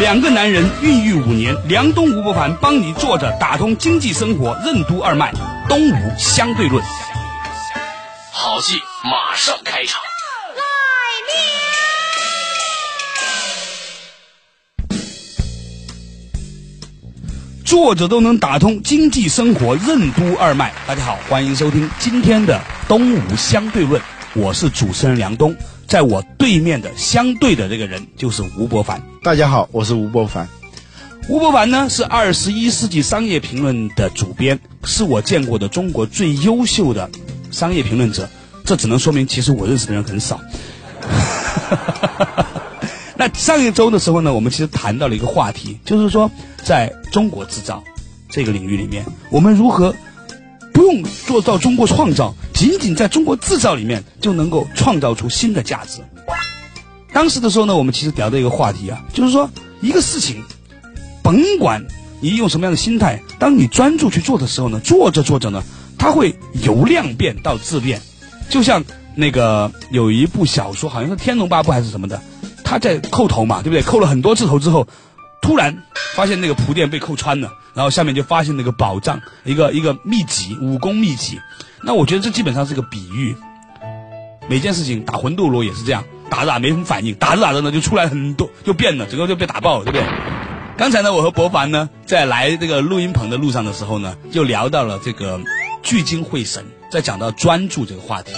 两个男人孕育五年，梁冬、吴伯凡帮你坐着打通经济生活任督二脉，东吴相对论。好戏马上开场。坐着都能打通经济生活任督二脉。大家好，欢迎收听今天的东吴相对论，我是主持人梁冬，在我对面的相对的这个人就是吴伯凡。大家好，我是吴伯凡。吴伯凡呢是二十一世纪商业评论的主编，是我见过的中国最优秀的商业评论者。这只能说明，其实我认识的人很少。那上一周的时候呢，我们其实谈到了一个话题，就是说，在中国制造这个领域里面，我们如何不用做到中国创造，仅仅在中国制造里面就能够创造出新的价值。当时的时候呢，我们其实聊的一个话题啊，就是说一个事情，甭管你用什么样的心态，当你专注去做的时候呢，做着做着呢，它会由量变到质变，就像那个有一部小说，好像是《天龙八部》还是什么的。他在叩头嘛，对不对？叩了很多次头之后，突然发现那个铺垫被扣穿了，然后下面就发现那个宝藏，一个一个秘籍，武功秘籍。那我觉得这基本上是个比喻。每件事情打魂斗罗也是这样，打着打没什么反应，打着打着呢就出来很多，就变了，整个就被打爆了，对不对？刚才呢，我和博凡呢在来这个录音棚的路上的时候呢，就聊到了这个聚精会神，在讲到专注这个话题。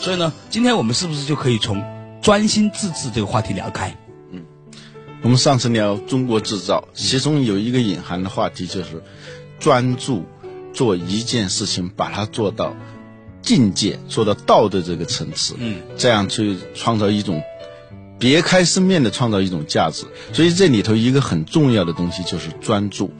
所以呢，今天我们是不是就可以从？专心致志这个话题聊开，我们上次聊中国制造，其中有一个隐含的话题就是专注做一件事情，把它做到境界，做到道的这个层次，嗯，这样去创造一种别开生面的创造一种价值。所以这里头一个很重要的东西就是专注，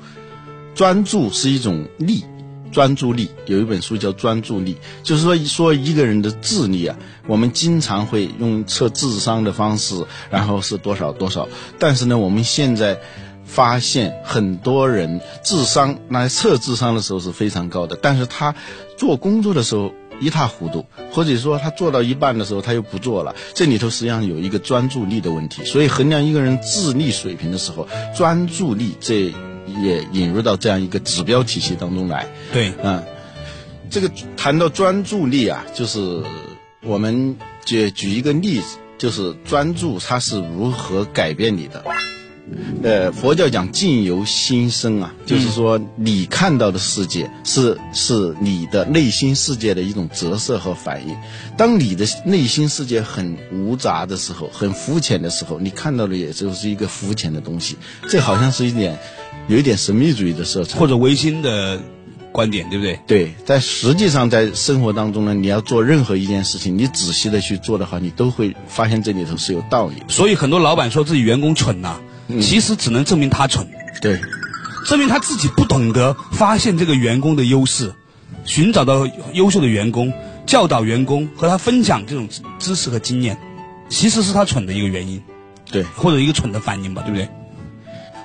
专注是一种力。专注力有一本书叫《专注力》，就是说说一个人的智力啊，我们经常会用测智商的方式，然后是多少多少。但是呢，我们现在发现很多人智商来测智商的时候是非常高的，但是他做工作的时候一塌糊涂，或者说他做到一半的时候他又不做了。这里头实际上有一个专注力的问题。所以衡量一个人智力水平的时候，专注力这。也引入到这样一个指标体系当中来。对，嗯，这个谈到专注力啊，就是我们举举一个例子，就是专注它是如何改变你的。呃，佛教讲境由心生啊，就是说你看到的世界是是你的内心世界的一种折射和反应。当你的内心世界很无杂的时候，很肤浅的时候，你看到的也就是一个肤浅的东西。这好像是一点。有一点神秘主义的色彩，或者唯心的观点，对不对？对，在实际上，在生活当中呢，你要做任何一件事情，你仔细的去做的话，你都会发现这里头是有道理。所以很多老板说自己员工蠢呐，其实只能证明他蠢。对，证明他自己不懂得发现这个员工的优势，寻找到优秀的员工，教导员工和他分享这种知识和经验，其实是他蠢的一个原因。对，或者一个蠢的反应吧，对不对？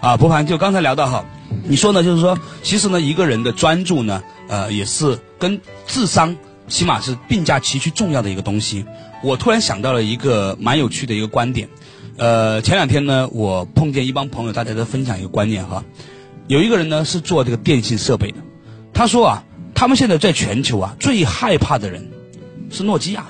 啊，博凡就刚才聊到哈，你说呢？就是说，其实呢，一个人的专注呢，呃，也是跟智商起码是并驾齐驱重要的一个东西。我突然想到了一个蛮有趣的一个观点，呃，前两天呢，我碰见一帮朋友，大家在分享一个观念哈。有一个人呢是做这个电信设备的，他说啊，他们现在在全球啊最害怕的人是诺基亚。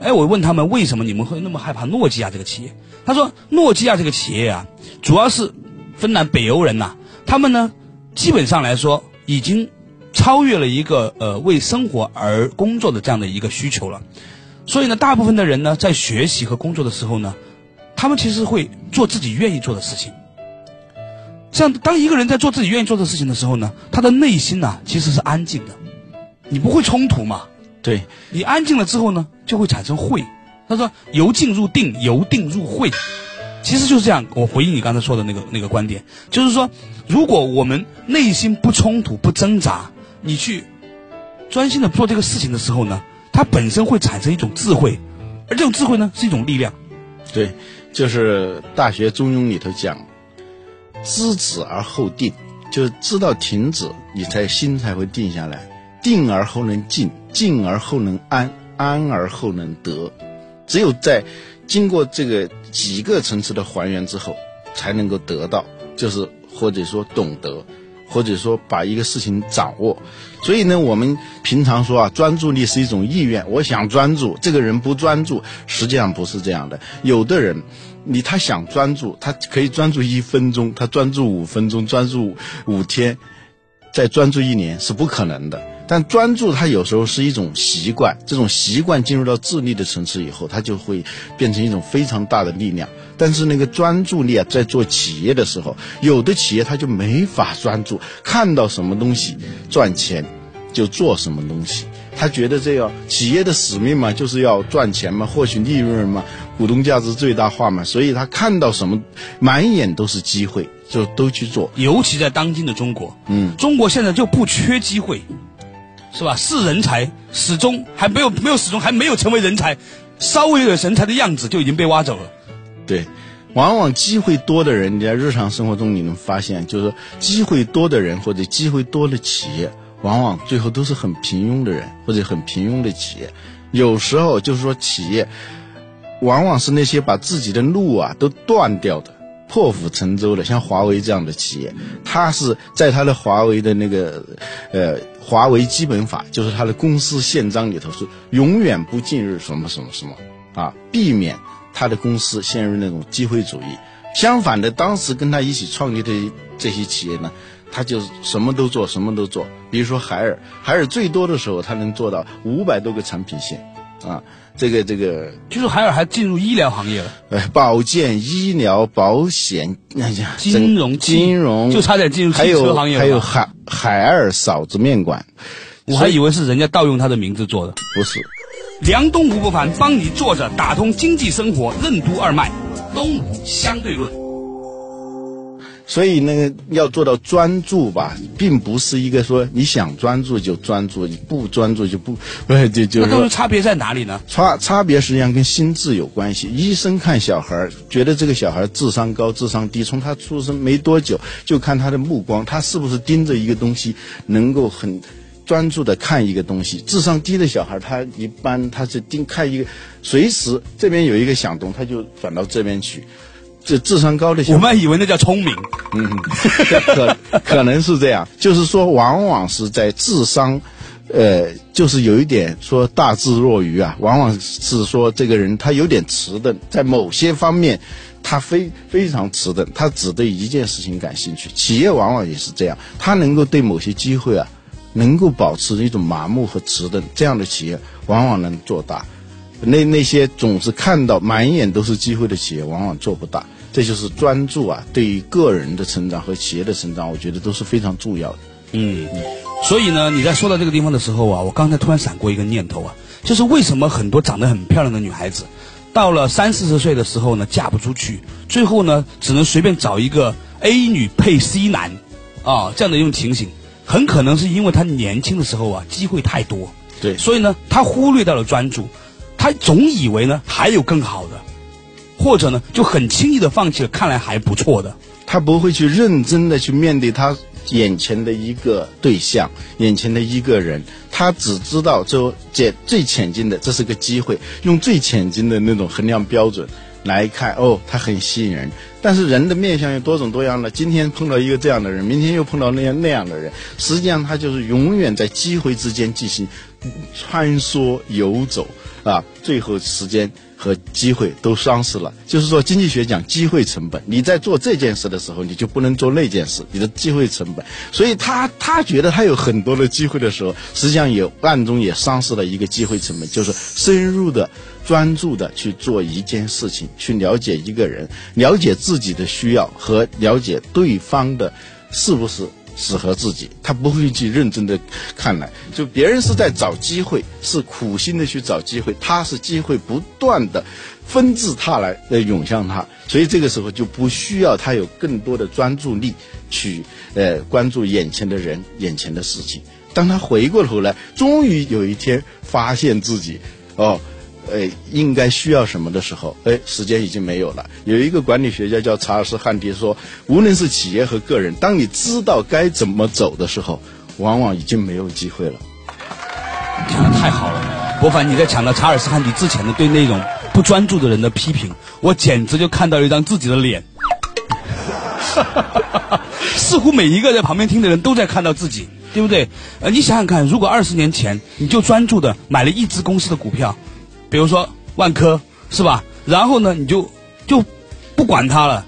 哎，我问他们为什么你们会那么害怕诺基亚这个企业？他说，诺基亚这个企业啊，主要是。芬兰北欧人呐，他们呢，基本上来说已经超越了一个呃为生活而工作的这样的一个需求了，所以呢，大部分的人呢，在学习和工作的时候呢，他们其实会做自己愿意做的事情。像当一个人在做自己愿意做的事情的时候呢，他的内心呢其实是安静的，你不会冲突嘛？对，你安静了之后呢，就会产生慧。他说由静入定，由定入慧。其实就是这样。我回应你刚才说的那个那个观点，就是说，如果我们内心不冲突、不挣扎，你去专心的做这个事情的时候呢，它本身会产生一种智慧，而这种智慧呢是一种力量。对，就是《大学中庸》里头讲，知止而后定，就是知道停止，你才心才会定下来。定而后能静，静而后能安，安而后能得。只有在经过这个几个层次的还原之后，才能够得到，就是或者说懂得，或者说把一个事情掌握。所以呢，我们平常说啊，专注力是一种意愿。我想专注，这个人不专注，实际上不是这样的。有的人，你他想专注，他可以专注一分钟，他专注五分钟，专注五天，再专注一年是不可能的。但专注，它有时候是一种习惯，这种习惯进入到智力的层次以后，它就会变成一种非常大的力量。但是那个专注力啊，在做企业的时候，有的企业它就没法专注，看到什么东西赚钱，就做什么东西。他觉得这个企业的使命嘛，就是要赚钱嘛，获取利润嘛，股东价值最大化嘛，所以他看到什么，满眼都是机会，就都去做。尤其在当今的中国，嗯，中国现在就不缺机会，是吧？是人才，始终还没有没有始终还没有成为人才，稍微有点人才的样子就已经被挖走了。对，往往机会多的人，你在日常生活中你能发现，就是说机会多的人或者机会多的企业。往往最后都是很平庸的人，或者很平庸的企业。有时候就是说，企业往往是那些把自己的路啊都断掉的、破釜沉舟的，像华为这样的企业，它是在它的华为的那个呃华为基本法，就是它的公司宪章里头是永远不进入什么什么什么啊，避免他的公司陷入那种机会主义。相反的，当时跟他一起创立的这些企业呢。他就什么都做，什么都做。比如说海尔，海尔最多的时候，他能做到五百多个产品线，啊，这个这个，就是海尔还进入医疗行业了。哎，保健、医疗、保险，哎呀金融，金融就差点进入汽车行业了还有海海尔嫂子面馆，我还以为是人家盗用他的名字做的，不是。梁东吴不凡帮你坐着打通经济生活任督二脉，东吴相对论。所以那个要做到专注吧，并不是一个说你想专注就专注，你不专注就不，呃，就就。那都是差别在哪里呢？差差别实际上跟心智有关系。医生看小孩，觉得这个小孩智商高、智商低，从他出生没多久就看他的目光，他是不是盯着一个东西，能够很专注的看一个东西。智商低的小孩，他一般他是盯看一个，随时这边有一个响动，他就转到这边去。这智商高的，我们以为那叫聪明，嗯，可可能是这样，就是说，往往是在智商，呃，就是有一点说大智若愚啊，往往是说这个人他有点迟钝，在某些方面，他非非常迟钝，他只对一件事情感兴趣。企业往往也是这样，他能够对某些机会啊，能够保持一种麻木和迟钝，这样的企业往往能做大。那那些总是看到满眼都是机会的企业，往往做不大。这就是专注啊，对于个人的成长和企业的成长，我觉得都是非常重要的。嗯，所以呢，你在说到这个地方的时候啊，我刚才突然闪过一个念头啊，就是为什么很多长得很漂亮的女孩子，到了三四十岁的时候呢，嫁不出去，最后呢，只能随便找一个 A 女配 C 男，啊，这样的一种情形，很可能是因为她年轻的时候啊，机会太多，对，所以呢，她忽略到了专注。他总以为呢还有更好的，或者呢就很轻易的放弃了看来还不错的。他不会去认真的去面对他眼前的一个对象，眼前的一个人。他只知道就这最浅近的，这是个机会，用最浅近的那种衡量标准来看。哦，他很吸引人。但是人的面相有多种多样的，今天碰到一个这样的人，明天又碰到那样那样的人。实际上他就是永远在机会之间进行穿梭游走。啊，最后时间和机会都丧失了。就是说，经济学讲机会成本，你在做这件事的时候，你就不能做那件事，你的机会成本。所以他他觉得他有很多的机会的时候，实际上也暗中也丧失了一个机会成本，就是深入的、专注的去做一件事情，去了解一个人，了解自己的需要和了解对方的是不是。适合自己，他不会去认真的看来，就别人是在找机会，是苦心的去找机会，他是机会不断的纷至沓来的涌向他，所以这个时候就不需要他有更多的专注力去呃关注眼前的人、眼前的事情。当他回过头来，终于有一天发现自己哦。呃，应该需要什么的时候，哎，时间已经没有了。有一个管理学家叫查尔斯·汉迪说，无论是企业和个人，当你知道该怎么走的时候，往往已经没有机会了。讲的太好了，博凡，你在讲到查尔斯·汉迪之前的对那种不专注的人的批评，我简直就看到了一张自己的脸。似乎每一个在旁边听的人都在看到自己，对不对？呃，你想想看，如果二十年前你就专注的买了一只公司的股票。比如说万科是吧？然后呢，你就就不管它了。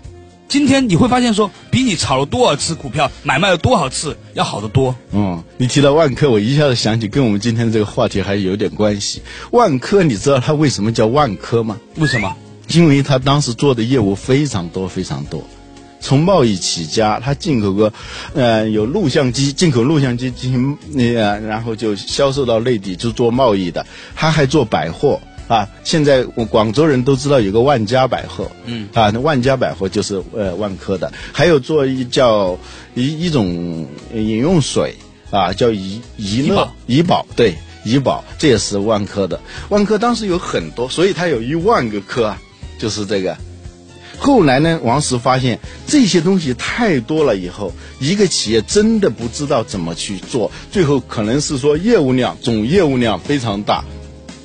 今天你会发现说，比你炒了多少次股票、买卖了多少次要好得多。嗯，你提到万科，我一下子想起跟我们今天这个话题还有点关系。万科，你知道它为什么叫万科吗？为什么？因为它当时做的业务非常多，非常多。从贸易起家，它进口个，呃，有录像机，进口录像机进行那个，然后就销售到内地，就做贸易的。它还做百货。啊，现在我广州人都知道有个万家百货，嗯，啊，那万家百货就是呃万科的，还有做一叫一一种饮用水啊，叫怡怡乐怡宝，对，怡宝这也是万科的。万科当时有很多，所以它有一万个科啊，就是这个。后来呢，王石发现这些东西太多了，以后一个企业真的不知道怎么去做，最后可能是说业务量总业务量非常大，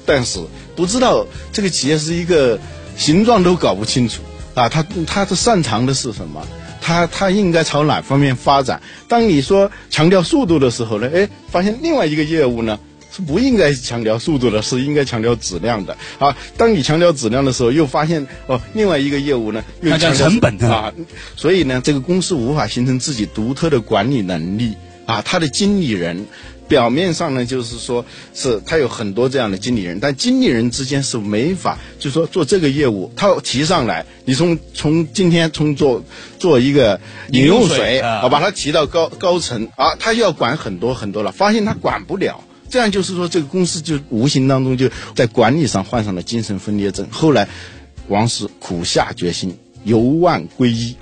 但是。不知道这个企业是一个形状都搞不清楚啊，他他的擅长的是什么？他他应该朝哪方面发展？当你说强调速度的时候呢？哎，发现另外一个业务呢是不应该强调速度的，是应该强调质量的啊。当你强调质量的时候，又发现哦，另外一个业务呢又强调成本啊。所以呢，这个公司无法形成自己独特的管理能力啊，他的经理人。表面上呢，就是说是他有很多这样的经理人，但经理人之间是没法，就说做这个业务，他提上来，你从从今天从做做一个饮用水啊，把它提到高高层啊，他要管很多很多了，发现他管不了，这样就是说这个公司就无形当中就在管理上患上了精神分裂症。后来，王石苦下决心。由万归一，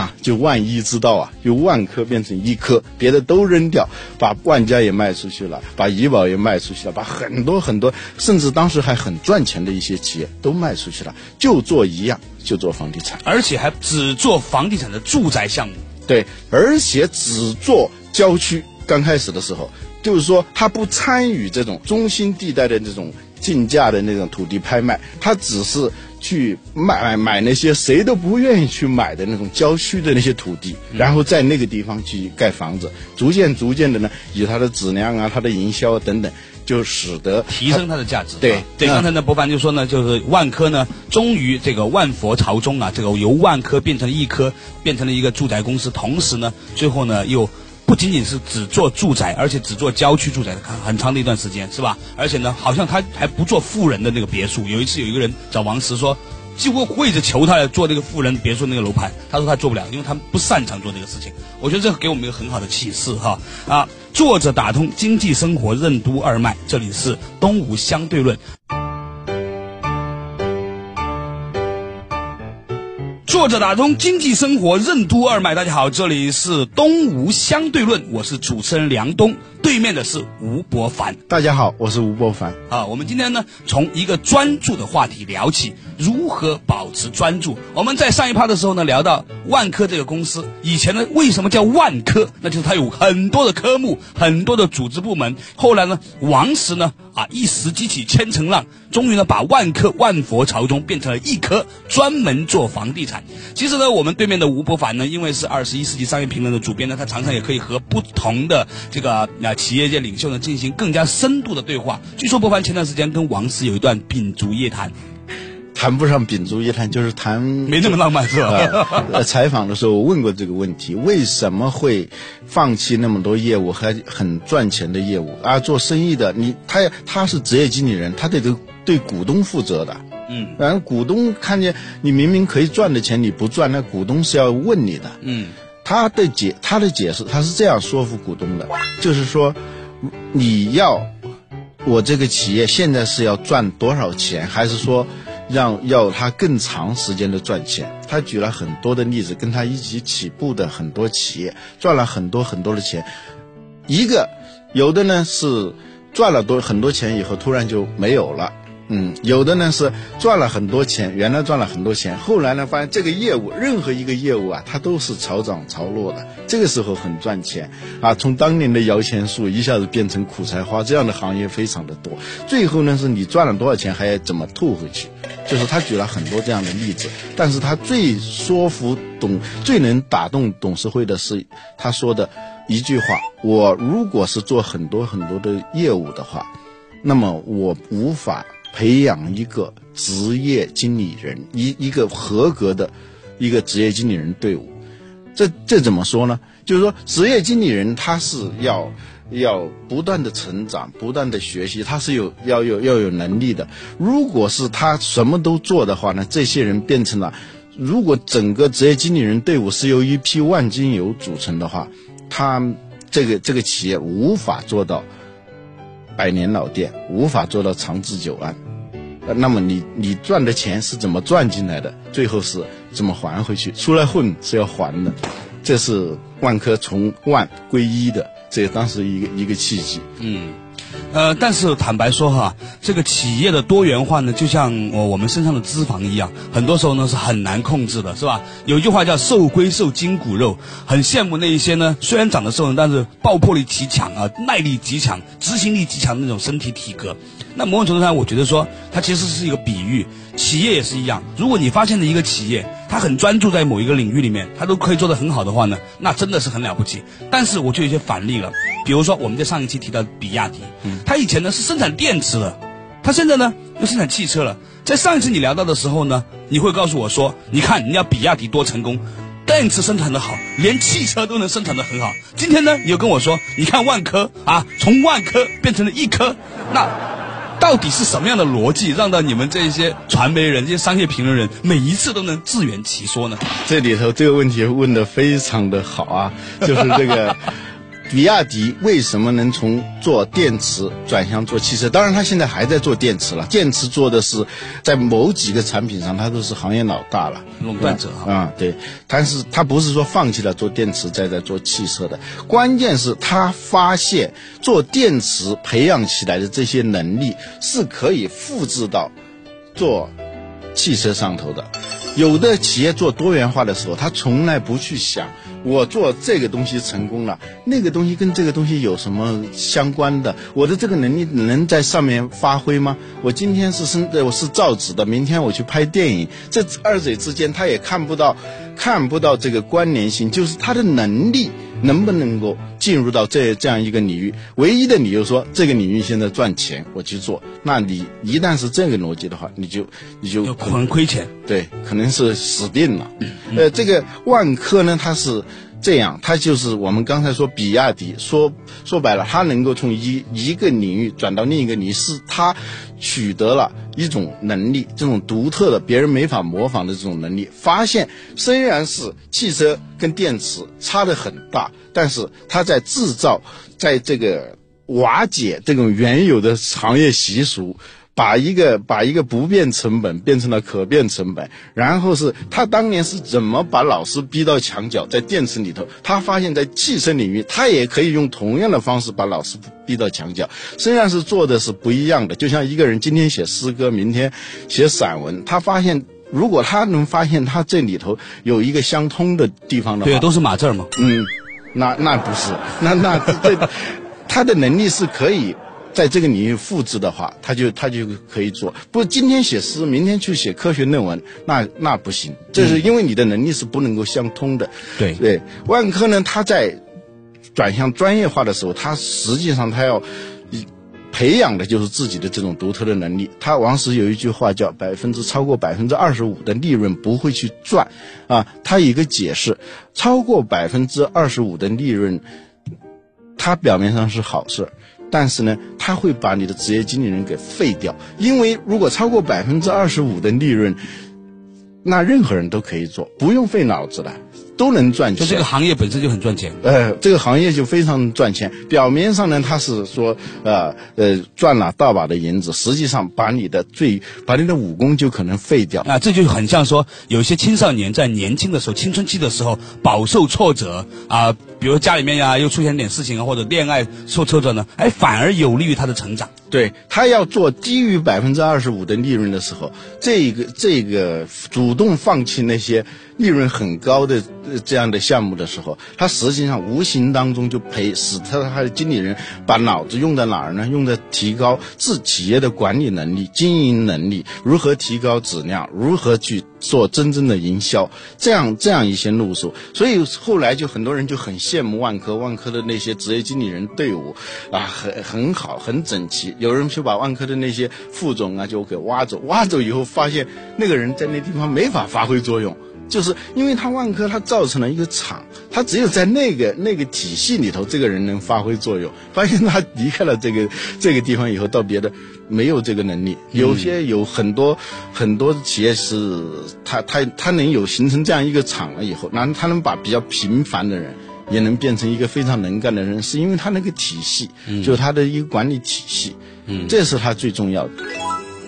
啊，就万一之道啊，就万科变成一科，别的都扔掉，把万家也卖出去了，把怡宝也卖出去了，把很多很多，甚至当时还很赚钱的一些企业都卖出去了，就做一样，就做房地产，而且还只做房地产的住宅项目。对，而且只做郊区。刚开始的时候，就是说他不参与这种中心地带的这种竞价的那种土地拍卖，他只是。去买买那些谁都不愿意去买的那种郊区的那些土地，然后在那个地方去盖房子，逐渐逐渐的呢，以它的质量啊、它的营销等等，就使得提升它的价值。对对，刚才呢，博凡就说呢，就是万科呢，终于这个万佛朝宗啊，这个由万科变成了一科，变成了一个住宅公司，同时呢，最后呢又。不仅仅是只做住宅，而且只做郊区住宅，看很长的一段时间，是吧？而且呢，好像他还不做富人的那个别墅。有一次有一个人找王石说，几乎跪着求他来做那个富人别墅那个楼盘，他说他做不了，因为他们不擅长做这个事情。我觉得这给我们一个很好的启示哈啊！作者打通经济生活任督二脉，这里是东吴相对论。作者打通经济生活任督二脉，大家好，这里是东吴相对论，我是主持人梁东。对面的是吴伯凡，大家好，我是吴伯凡。啊，我们今天呢，从一个专注的话题聊起，如何保持专注。我们在上一趴的时候呢，聊到万科这个公司，以前呢，为什么叫万科？那就是它有很多的科目，很多的组织部门。后来呢，王石呢，啊，一石激起千层浪，终于呢，把万科万佛朝宗变成了一科，专门做房地产。其实呢，我们对面的吴伯凡呢，因为是二十一世纪商业评论的主编呢，他常常也可以和不同的这个啊。企业界领袖呢，进行更加深度的对话。据说，博凡前段时间跟王石有一段秉烛夜谈，谈不上秉烛夜谈，就是谈 没那么浪漫，是吧？采访的时候我问过这个问题：为什么会放弃那么多业务还很赚钱的业务啊？做生意的你，他他是职业经理人，他得对对股东负责的。嗯，然后股东看见你明明可以赚的钱你不赚，那股东是要问你的。嗯。他的解他的解释，他是这样说服股东的，就是说，你要我这个企业现在是要赚多少钱，还是说让要他更长时间的赚钱。他举了很多的例子，跟他一起起步的很多企业赚了很多很多的钱，一个有的呢是赚了多很多钱以后突然就没有了。嗯，有的呢是赚了很多钱，原来赚了很多钱，后来呢发现这个业务，任何一个业务啊，它都是潮涨潮落的。这个时候很赚钱啊，从当年的摇钱树一下子变成苦菜花，这样的行业非常的多。最后呢，是你赚了多少钱，还要怎么吐回去？就是他举了很多这样的例子，但是他最说服董、最能打动董事会的是他说的一句话：我如果是做很多很多的业务的话，那么我无法。培养一个职业经理人，一一个合格的，一个职业经理人队伍，这这怎么说呢？就是说，职业经理人他是要要不断的成长，不断的学习，他是有要有要有能力的。如果是他什么都做的话呢，这些人变成了，如果整个职业经理人队伍是由一批万金油组成的话，他这个这个企业无法做到。百年老店无法做到长治久安，那么你你赚的钱是怎么赚进来的？最后是怎么还回去？出来混是要还的，这是万科从万归一的，这当时一个一个契机。嗯。呃，但是坦白说哈，这个企业的多元化呢，就像我我们身上的脂肪一样，很多时候呢是很难控制的，是吧？有一句话叫“瘦归瘦，筋骨肉”，很羡慕那一些呢，虽然长得瘦，但是爆破力极强啊，耐力极强，执行力极强的那种身体体格。那某种程度上，我觉得说，它其实是一个比喻，企业也是一样。如果你发现了一个企业，它很专注在某一个领域里面，他都可以做得很好的话呢，那真的是很了不起。但是我就有些反例了。比如说，我们在上一期提到比亚迪，他以前呢是生产电池的，他现在呢又生产汽车了。在上一次你聊到的时候呢，你会告诉我说，你看人家比亚迪多成功，电池生产的好，连汽车都能生产的很好。今天呢，你又跟我说，你看万科啊，从万科变成了一科，那到底是什么样的逻辑，让到你们这些传媒人、这些商业评论人每一次都能自圆其说呢？这里头这个问题问的非常的好啊，就是这个。比亚迪为什么能从做电池转向做汽车？当然，它现在还在做电池了。电池做的是，在某几个产品上，它都是行业老大了，垄断者啊。对，但是它不是说放弃了做电池，再在做汽车的。关键是他发现做电池培养起来的这些能力是可以复制到做汽车上头的。有的企业做多元化的时候，他从来不去想。我做这个东西成功了，那个东西跟这个东西有什么相关的？我的这个能力能在上面发挥吗？我今天是生，我是造纸的，明天我去拍电影，这二者之间他也看不到，看不到这个关联性，就是他的能力能不能够进入到这这样一个领域？唯一的理由说这个领域现在赚钱，我去做。那你一旦是这个逻辑的话，你就你就可能亏钱，对，可能是死定了。呃，这个万科呢，它是。这样，它就是我们刚才说比亚迪，说说白了，它能够从一一个领域转到另一个领域，是它取得了一种能力，这种独特的、别人没法模仿的这种能力。发现虽然是汽车跟电池差的很大，但是它在制造，在这个瓦解这种原有的行业习俗。把一个把一个不变成本变成了可变成本，然后是他当年是怎么把老师逼到墙角，在电池里头，他发现，在汽车领域，他也可以用同样的方式把老师逼到墙角，虽然是做的是不一样的，就像一个人今天写诗歌，明天写散文，他发现，如果他能发现他这里头有一个相通的地方的话，对，都是码字嘛，嗯，那那不是，那那这他的能力是可以。在这个领域复制的话，他就他就可以做。不，今天写诗，明天去写科学论文，那那不行。这是因为你的能力是不能够相通的。对对，万科呢，他在转向专业化的时候，他实际上他要培养的就是自己的这种独特的能力。他王石有一句话叫“百分之超过百分之二十五的利润不会去赚”，啊，他有一个解释，超过百分之二十五的利润，它表面上是好事。但是呢，他会把你的职业经理人给废掉，因为如果超过百分之二十五的利润，那任何人都可以做，不用费脑子了。都能赚钱。就这个行业本身就很赚钱。呃，这个行业就非常赚钱。表面上呢，他是说，呃呃，赚了大把的银子，实际上把你的最，把你的武功就可能废掉。啊，这就很像说，有些青少年在年轻的时候、青春期的时候饱受挫折啊，比如家里面呀又出现点事情啊，或者恋爱受挫折呢，哎，反而有利于他的成长。对他要做低于百分之二十五的利润的时候，这个这个主动放弃那些利润很高的这样的项目的时候，他实际上无形当中就培使他他的经理人把脑子用在哪儿呢？用在提高自企业的管理能力、经营能力，如何提高质量，如何去做真正的营销，这样这样一些路数。所以后来就很多人就很羡慕万科，万科的那些职业经理人队伍啊，很很好，很整齐。有人就把万科的那些副总啊就给挖走，挖走以后发现那个人在那地方没法发挥作用，就是因为他万科他造成了一个厂，他只有在那个那个体系里头，这个人能发挥作用。发现他离开了这个这个地方以后，到别的没有这个能力。有些有很多很多企业是他他他能有形成这样一个厂了以后，然后他能把比较平凡的人。也能变成一个非常能干的人，是因为他那个体系，就是他的一个管理体系，嗯，这是他最重要的。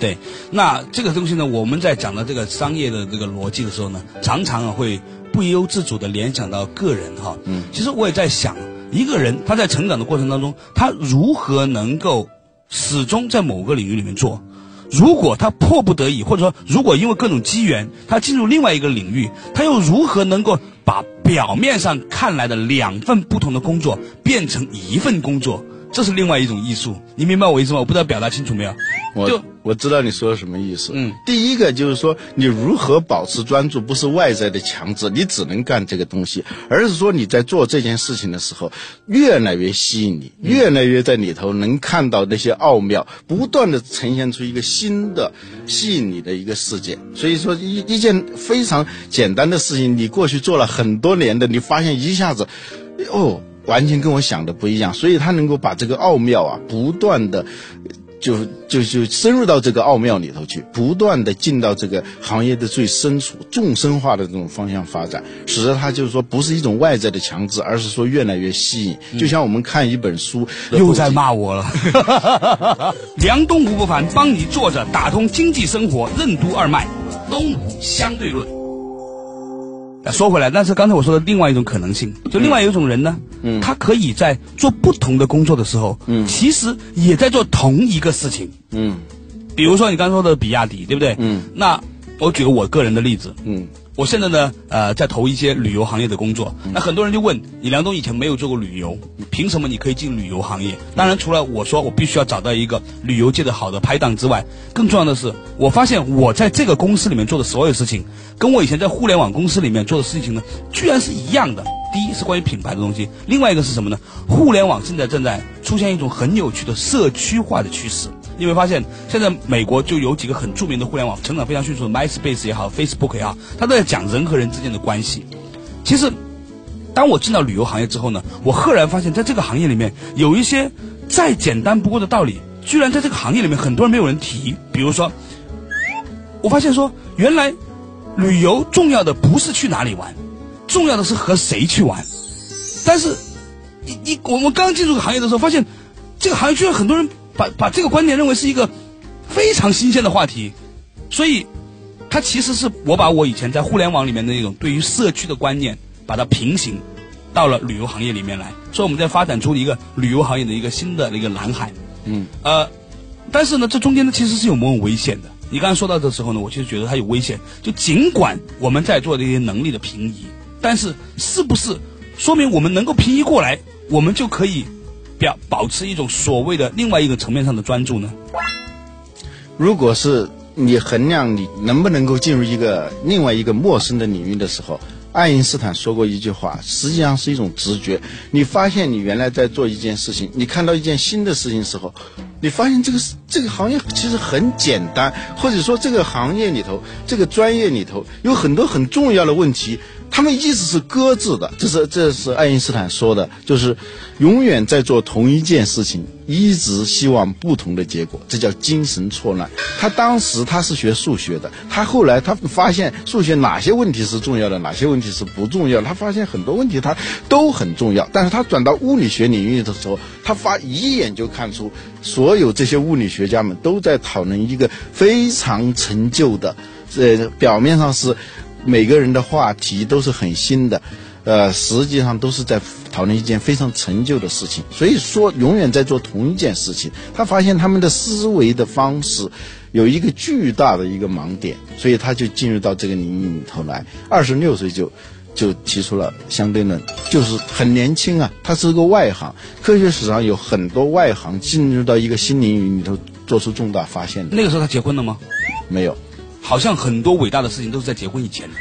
对，那这个东西呢，我们在讲到这个商业的这个逻辑的时候呢，常常啊会不由自主的联想到个人哈。嗯，其实我也在想，一个人他在成长的过程当中，他如何能够始终在某个领域里面做？如果他迫不得已，或者说如果因为各种机缘，他进入另外一个领域，他又如何能够把表面上看来的两份不同的工作变成一份工作？这是另外一种艺术，你明白我意思吗？我不知道表达清楚没有？我我知道你说的什么意思。嗯，第一个就是说，你如何保持专注，不是外在的强制，你只能干这个东西，而是说你在做这件事情的时候，越来越吸引你，越来越在里头能看到那些奥妙，不断的呈现出一个新的吸引你的一个世界。所以说，一一件非常简单的事情，你过去做了很多年的，你发现一下子，哦。完全跟我想的不一样，所以他能够把这个奥妙啊，不断的就就就深入到这个奥妙里头去，不断的进到这个行业的最深处，纵深化的这种方向发展，使得他就是说不是一种外在的强制，而是说越来越吸引。就像我们看一本书，又在骂我了。梁东吴不凡帮 你坐着打通经济生活任督二脉，东吴相对论。说回来，但是刚才我说的另外一种可能性，就另外有一种人呢，嗯，他可以在做不同的工作的时候，嗯，其实也在做同一个事情，嗯，比如说你刚说的比亚迪，对不对？嗯，那我举个我个人的例子，嗯。我现在呢，呃，在投一些旅游行业的工作。那很多人就问，李梁东以前没有做过旅游，凭什么你可以进旅游行业？当然，除了我说我必须要找到一个旅游界的好的拍档之外，更重要的是，我发现我在这个公司里面做的所有事情，跟我以前在互联网公司里面做的事情呢，居然是一样的。第一是关于品牌的东西，另外一个是什么呢？互联网现在正在出现一种很有趣的社区化的趋势。你会发现，现在美国就有几个很著名的互联网成长非常迅速的，MySpace 也好，Facebook 也好，它都在讲人和人之间的关系。其实，当我进到旅游行业之后呢，我赫然发现，在这个行业里面有一些再简单不过的道理，居然在这个行业里面很多人没有人提。比如说，我发现说，原来旅游重要的不是去哪里玩，重要的是和谁去玩。但是，你你我们刚进入这个行业的时候，发现这个行业居然很多人。把把这个观点认为是一个非常新鲜的话题，所以它其实是我把我以前在互联网里面的那种对于社区的观念，把它平行到了旅游行业里面来，所以我们在发展出一个旅游行业的一个新的一个蓝海。嗯，呃，但是呢，这中间呢其实是有某种危险的。你刚才说到的时候呢，我其实觉得它有危险。就尽管我们在做这些能力的平移，但是是不是说明我们能够平移过来，我们就可以？要保持一种所谓的另外一个层面上的专注呢？如果是你衡量你能不能够进入一个另外一个陌生的领域的时候，爱因斯坦说过一句话，实际上是一种直觉。你发现你原来在做一件事情，你看到一件新的事情时候，你发现这个这个行业其实很简单，或者说这个行业里头这个专业里头有很多很重要的问题。他们一直是搁置的，这是这是爱因斯坦说的，就是永远在做同一件事情，一直希望不同的结果，这叫精神错乱。他当时他是学数学的，他后来他发现数学哪些问题是重要的，哪些问题是不重要，他发现很多问题他都很重要，但是他转到物理学领域的时候，他发一眼就看出，所有这些物理学家们都在讨论一个非常陈旧的，呃，表面上是。每个人的话题都是很新的，呃，实际上都是在讨论一件非常陈旧的事情。所以说，永远在做同一件事情。他发现他们的思维的方式有一个巨大的一个盲点，所以他就进入到这个领域里头来。二十六岁就就提出了相对论，就是很年轻啊。他是个外行，科学史上有很多外行进入到一个新领域里头做出重大发现。那个时候他结婚了吗？没有。好像很多伟大的事情都是在结婚以前的。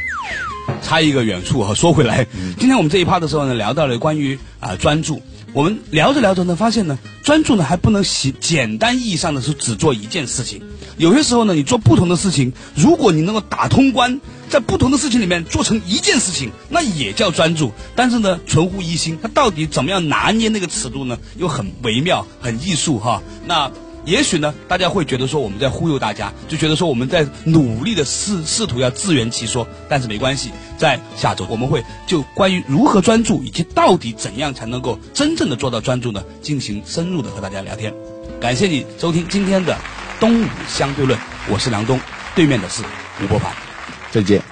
差一个远处哈，说回来，今天我们这一趴的时候呢，聊到了关于啊专注。我们聊着聊着呢，发现呢，专注呢还不能简简单意义上的是只做一件事情。有些时候呢，你做不同的事情，如果你能够打通关，在不同的事情里面做成一件事情，那也叫专注。但是呢，存乎一心，它到底怎么样拿捏那个尺度呢？又很微妙，很艺术哈。那。也许呢，大家会觉得说我们在忽悠大家，就觉得说我们在努力的试试图要自圆其说。但是没关系，在下周我们会就关于如何专注以及到底怎样才能够真正的做到专注呢，进行深入的和大家聊天。感谢你收听今天的东吴相对论，我是梁东，对面的是吴伯凡，再见。